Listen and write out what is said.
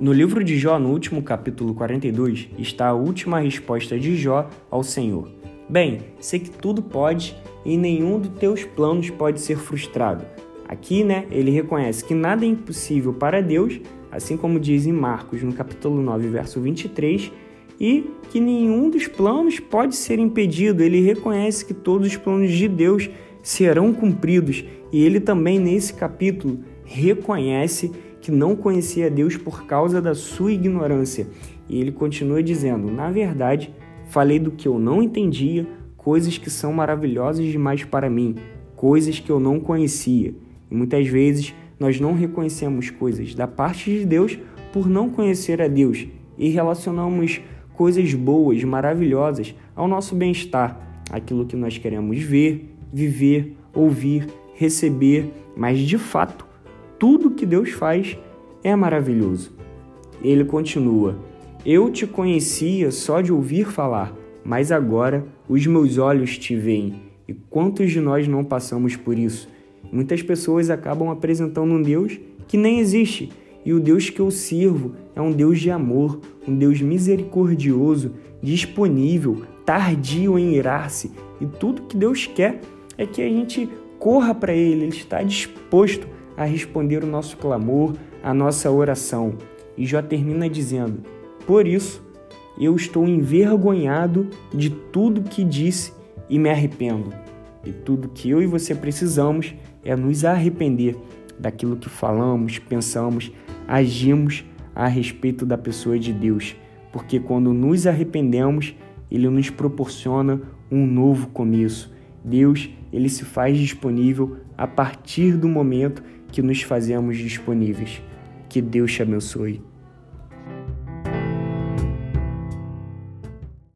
No livro de Jó, no último capítulo 42, está a última resposta de Jó ao Senhor. Bem, sei que tudo pode e nenhum dos teus planos pode ser frustrado. Aqui, né, ele reconhece que nada é impossível para Deus, assim como diz em Marcos, no capítulo 9, verso 23, e que nenhum dos planos pode ser impedido. Ele reconhece que todos os planos de Deus serão cumpridos, e ele também nesse capítulo reconhece que não conhecia Deus por causa da sua ignorância. E ele continua dizendo: Na verdade, falei do que eu não entendia, coisas que são maravilhosas demais para mim, coisas que eu não conhecia. E muitas vezes nós não reconhecemos coisas da parte de Deus por não conhecer a Deus e relacionamos coisas boas, maravilhosas ao nosso bem-estar, aquilo que nós queremos ver, viver, ouvir, receber, mas de fato tudo que Deus faz é maravilhoso. Ele continua: Eu te conhecia só de ouvir falar, mas agora os meus olhos te veem. E quantos de nós não passamos por isso? Muitas pessoas acabam apresentando um Deus que nem existe, e o Deus que eu sirvo é um Deus de amor, um Deus misericordioso, disponível, tardio em irar-se, e tudo que Deus quer é que a gente corra para Ele, Ele está disposto a responder o nosso clamor, a nossa oração. E Jó termina dizendo: Por isso, eu estou envergonhado de tudo que disse e me arrependo. E tudo que eu e você precisamos é nos arrepender daquilo que falamos, pensamos, agimos a respeito da pessoa de Deus, porque quando nos arrependemos, ele nos proporciona um novo começo. Deus, ele se faz disponível a partir do momento que nos fazemos disponíveis. Que Deus te abençoe.